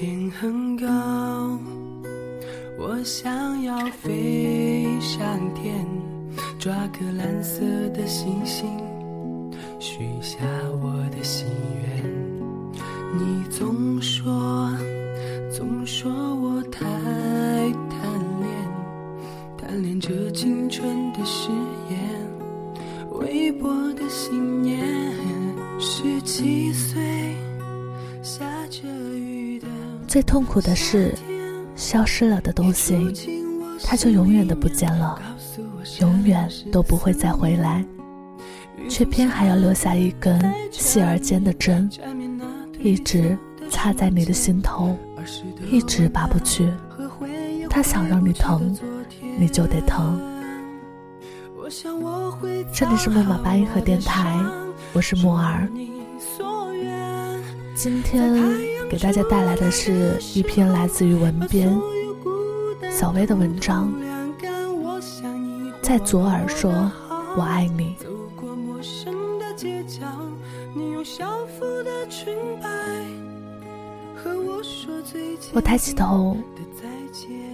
天很高，我想要飞上天，抓个蓝色的星星，许下最痛苦的是，消失了的东西，它就永远的不见了，永远都不会再回来，却偏还要留下一根细而尖的针，一直插在你的心头，一直拔不去。它想让你疼，你就得疼。这里是木马八音盒电台，我是木儿。今天给大家带来的是一篇来自于文编小薇的文章，在左耳说“我爱你”。我抬起头，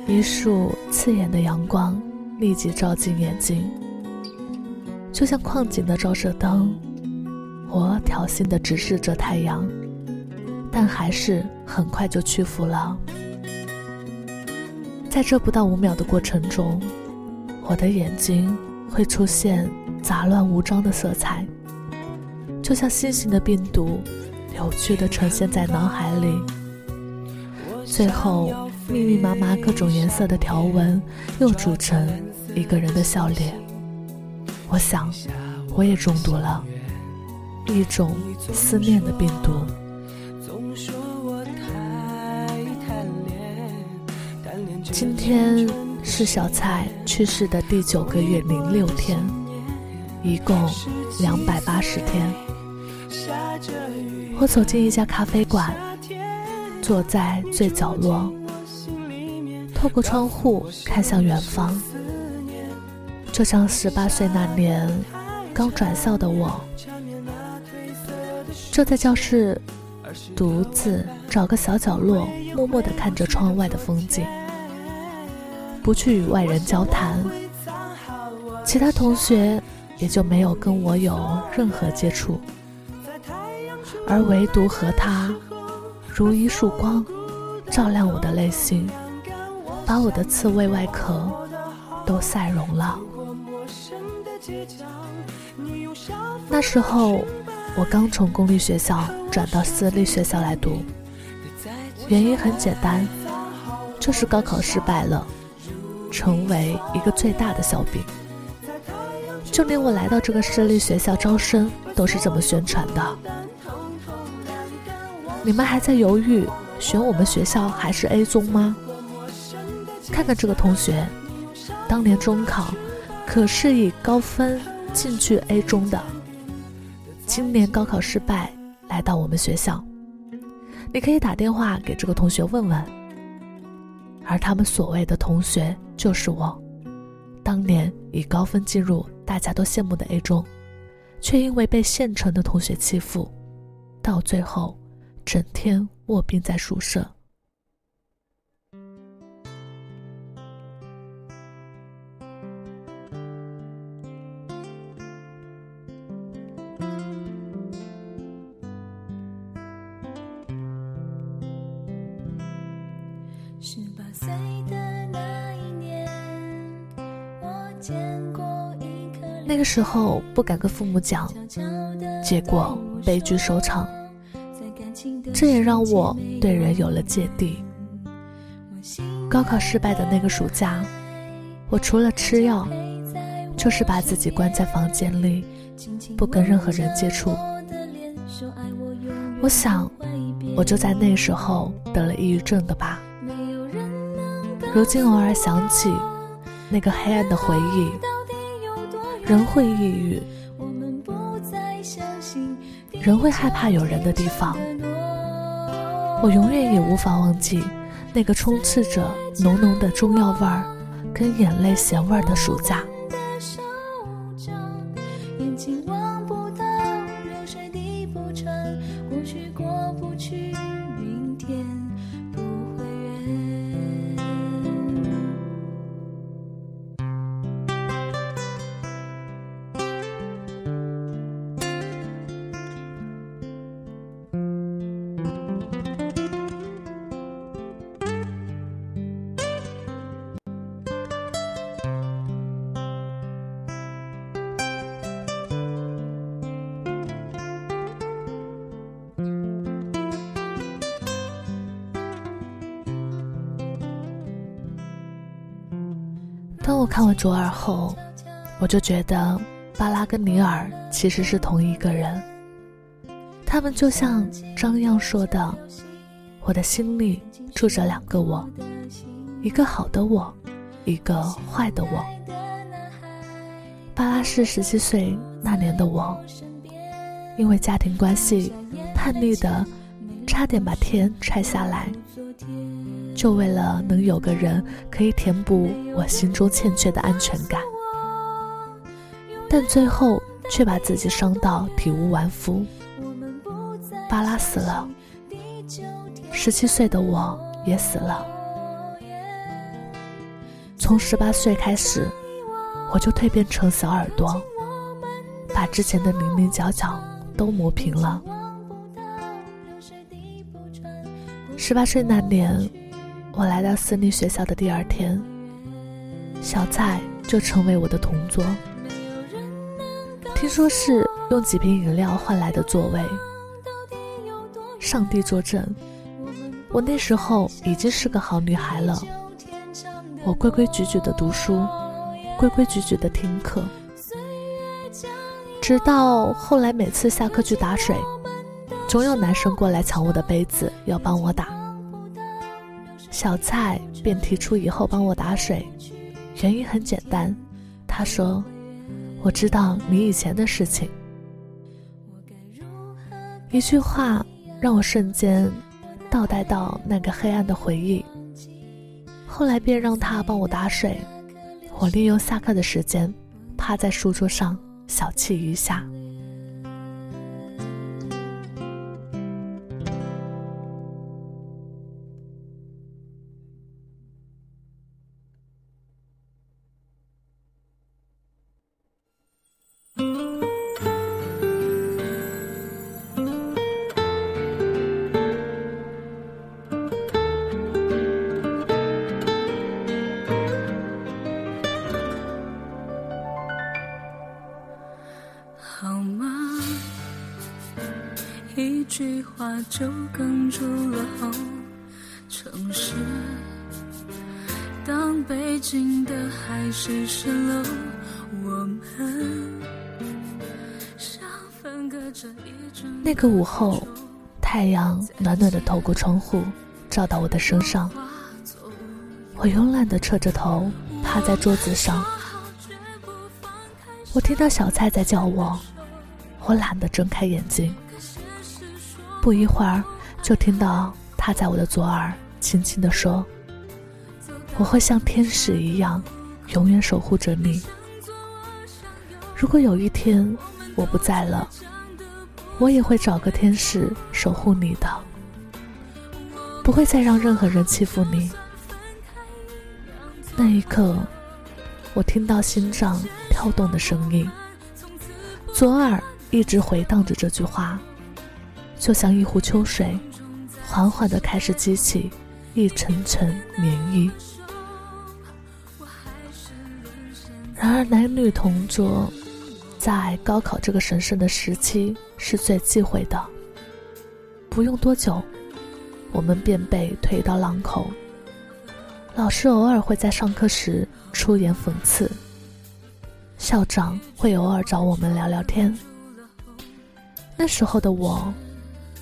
一束刺眼的阳光立即照进眼睛，就像矿井的照射灯。我挑衅的直视着太阳，但还是很快就屈服了。在这不到五秒的过程中，我的眼睛会出现杂乱无章的色彩，就像新型的病毒，扭曲地呈现在脑海里。最后，密密麻麻各种颜色的条纹又组成一个人的笑脸。我想，我也中毒了。一种思念的病毒。今天是小蔡去世的第九个月零六天，一共两百八十天。我走进一家咖啡馆，坐在最角落，透过窗户看向远方，就像十八岁那年刚转校的我。就在教室，独自找个小角落，默默地看着窗外的风景，不去与外人交谈。其他同学也就没有跟我有任何接触，而唯独和他，如一束光，照亮我的内心，把我的刺猬外壳都晒融了。那时候。我刚从公立学校转到私立学校来读，原因很简单，就是高考失败了，成为一个最大的笑柄。就连我来到这个私立学校招生都是这么宣传的。你们还在犹豫选我们学校还是 A 中吗？看看这个同学，当年中考可是以高分进去 A 中的。今年高考失败，来到我们学校，你可以打电话给这个同学问问。而他们所谓的同学就是我，当年以高分进入大家都羡慕的 A 中，却因为被县城的同学欺负，到最后整天卧病在宿舍。个时候不敢跟父母讲，结果悲剧收场。这也让我对人有了芥蒂。高考失败的那个暑假，我除了吃药，就是把自己关在房间里，不跟任何人接触。我想，我就在那时候得了抑郁症的吧。如今偶尔想起那个黑暗的回忆，人会抑郁，人会害怕有人的地方。我永远也无法忘记那个充斥着浓浓的中药味儿。跟眼泪咸味儿的暑假。卓尔后，我就觉得巴拉跟尼尔其实是同一个人。他们就像张漾说的：“我的心里住着两个我，一个好的我，一个坏的我。”巴拉是十七岁那年的我，因为家庭关系，叛逆的差点把天拆下来。就为了能有个人可以填补我心中欠缺的安全感，但最后却把自己伤到体无完肤。巴拉死了，十七岁的我也死了。从十八岁开始，我就蜕变成小耳朵，把之前的棱棱角角都磨平了。十八岁那年。我来到私立学校的第二天，小蔡就成为我的同桌。听说是用几瓶饮料换来的座位。上帝作证，我那时候已经是个好女孩了。我规规矩矩的读书，规规矩矩的听课，直到后来每次下课去打水，总有男生过来抢我的杯子，要帮我打。小蔡便提出以后帮我打水，原因很简单，他说：“我知道你以前的事情。”一句话让我瞬间倒带到那个黑暗的回忆。后来便让他帮我打水，我利用下课的时间趴在书桌上小憩一下。就哽住了喉。城市，当北京的海市蜃楼，我们像分隔着一阵那个午后，太阳暖暖的透过窗户，照到我的身上。我慵懒的侧着头，趴在桌子上。我听到小蔡在叫我，我懒得睁开眼睛。不一会儿，就听到他在我的左耳轻轻地说：“我会像天使一样，永远守护着你。如果有一天我不在了，我也会找个天使守护你的，不会再让任何人欺负你。”那一刻，我听到心脏跳动的声音，左耳一直回荡着这句话。就像一壶秋水，缓缓地开始激起一层层涟漪。然而，男女同桌，在高考这个神圣的时期是最忌讳的。不用多久，我们便被推到浪口。老师偶尔会在上课时出言讽刺，校长会偶尔找我们聊聊天。那时候的我，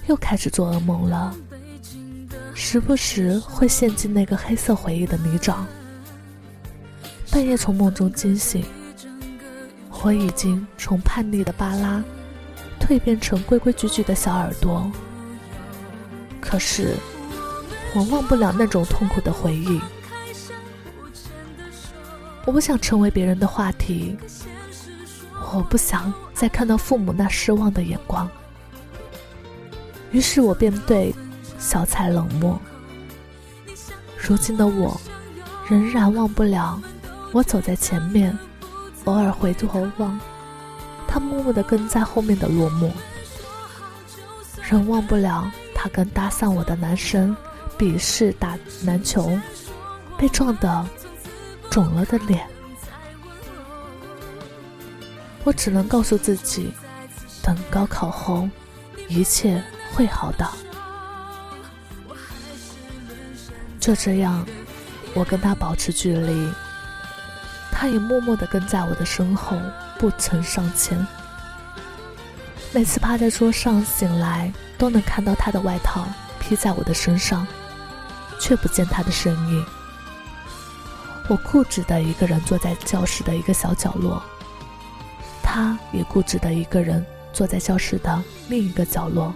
又开始做噩梦了，时不时会陷进那个黑色回忆的泥沼。半夜从梦中惊醒，我已经从叛逆的巴拉，蜕变成规规矩矩的小耳朵。可是，我忘不了那种痛苦的回忆。我不想成为别人的话题，我不想。再看到父母那失望的眼光，于是我便对小蔡冷漠。如今的我，仍然忘不了我走在前面，偶尔回头望他默默地跟在后面的落寞，仍忘不了他跟搭讪我的男生比试打篮球被撞得肿了的脸。我只能告诉自己，等高考后，一切会好的。就这样，我跟他保持距离，他也默默地跟在我的身后，不曾上前。每次趴在桌上醒来，都能看到他的外套披在我的身上，却不见他的身影。我固执的一个人坐在教室的一个小角落。他也固执的一个人坐在教室的另一个角落，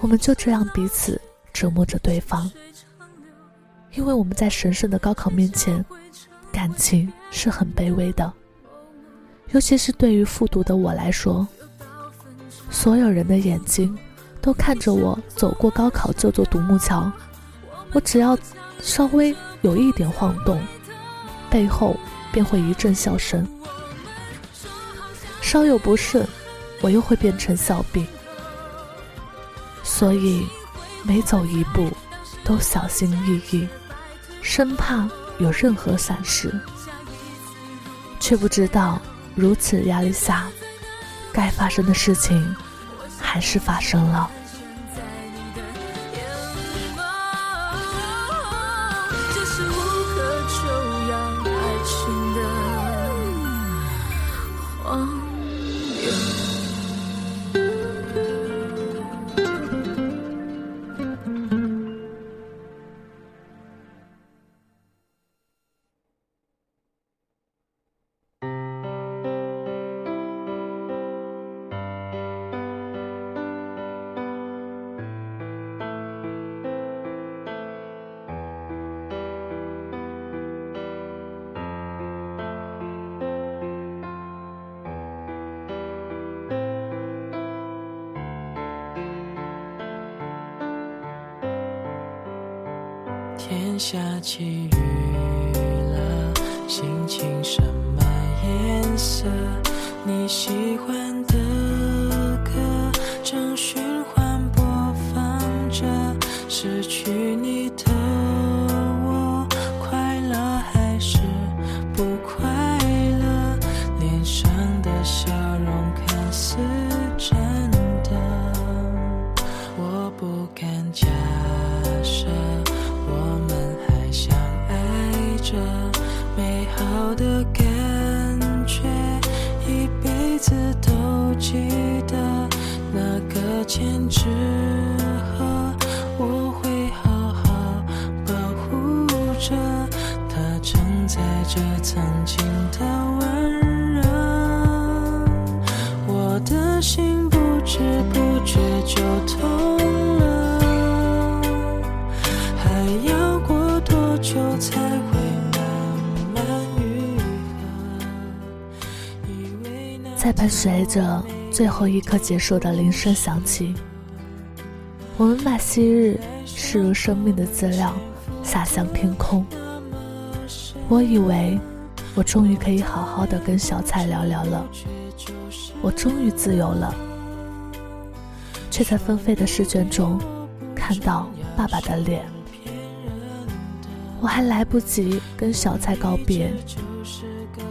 我们就这样彼此折磨着对方，因为我们在神圣的高考面前，感情是很卑微的，尤其是对于复读的我来说，所有人的眼睛都看着我走过高考这座独木桥，我只要稍微有一点晃动，背后。便会一阵笑声，稍有不慎，我又会变成笑柄。所以，每走一步都小心翼翼，生怕有任何闪失。却不知道，如此压力下，该发生的事情还是发生了。下起雨了，心情什么颜色？你喜欢的歌正循环播放着，失去在伴随着最后一刻结束的铃声响起，我们把昔日视如生命的资料洒向天空。我以为我终于可以好好的跟小蔡聊聊了，我终于自由了，却在纷飞的试卷中看到爸爸的脸。我还来不及跟小蔡告别，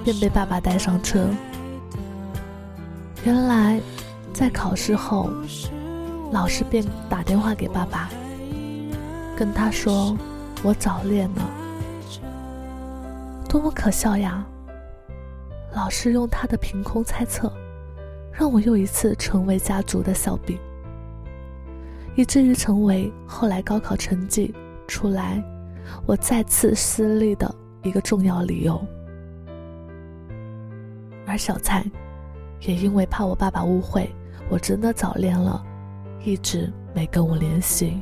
便被爸爸带上车。原来，在考试后，老师便打电话给爸爸，跟他说我早恋了，多么可笑呀！老师用他的凭空猜测，让我又一次成为家族的笑柄，以至于成为后来高考成绩出来，我再次失利的一个重要理由。而小蔡，也因为怕我爸爸误会我真的早恋了，一直没跟我联系。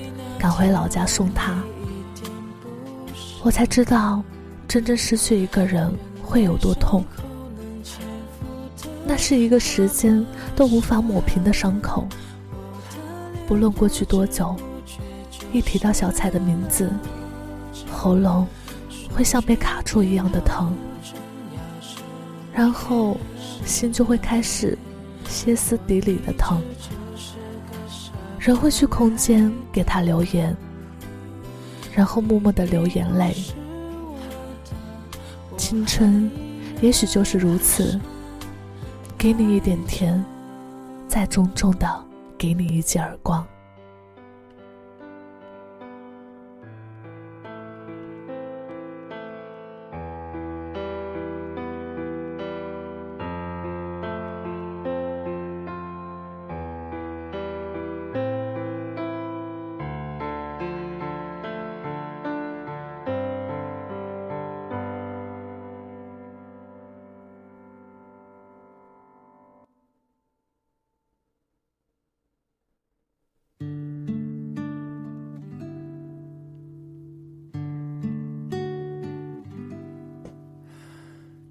赶回老家送他，我才知道真正失去一个人会有多痛。那是一个时间都无法抹平的伤口，不论过去多久。一提到小蔡的名字，喉咙会像被卡住一样的疼，然后心就会开始歇斯底里的疼。人会去空间给他留言，然后默默的流眼泪。青春也许就是如此，给你一点甜，再重重的给你一记耳光。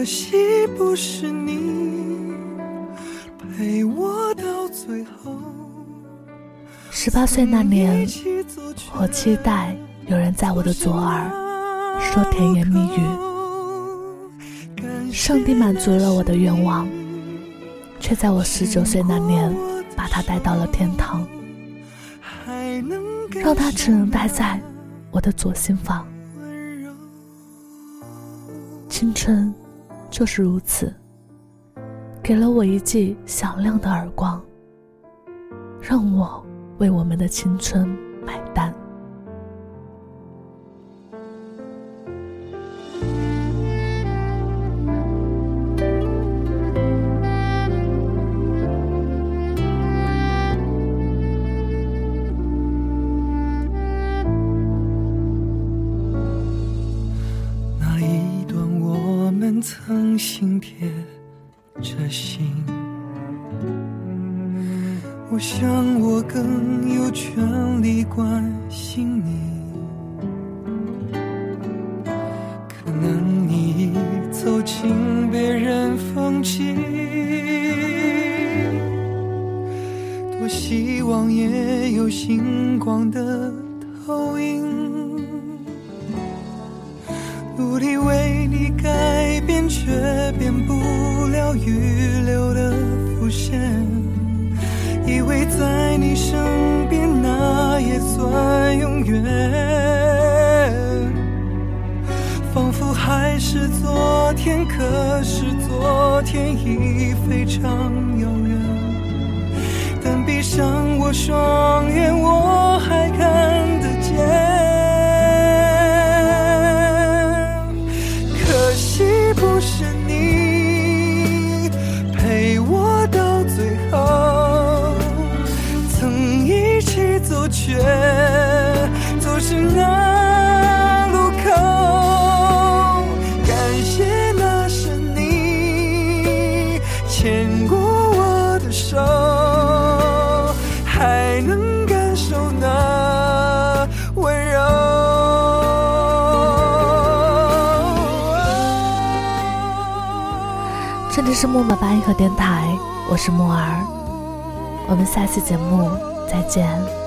可惜不是你陪我到最后。十八岁那年，我期待有人在我的左耳说甜言蜜语。上帝满足了我的愿望，却在我十九岁那年把他带到了天堂，让他只能待在我的左心房。青春。就是如此，给了我一记响亮的耳光，让我为我们的青春星光的投影，努力为你改变，却变不了预留的伏线。以为在你身边，那也算永远。仿佛还是昨天，可是昨天已非常遥远。让我双眼，我还看得见。可惜不是你陪我到最后，曾一起走，却走失那这是木马八音盒电台，我是木儿，我们下期节目再见。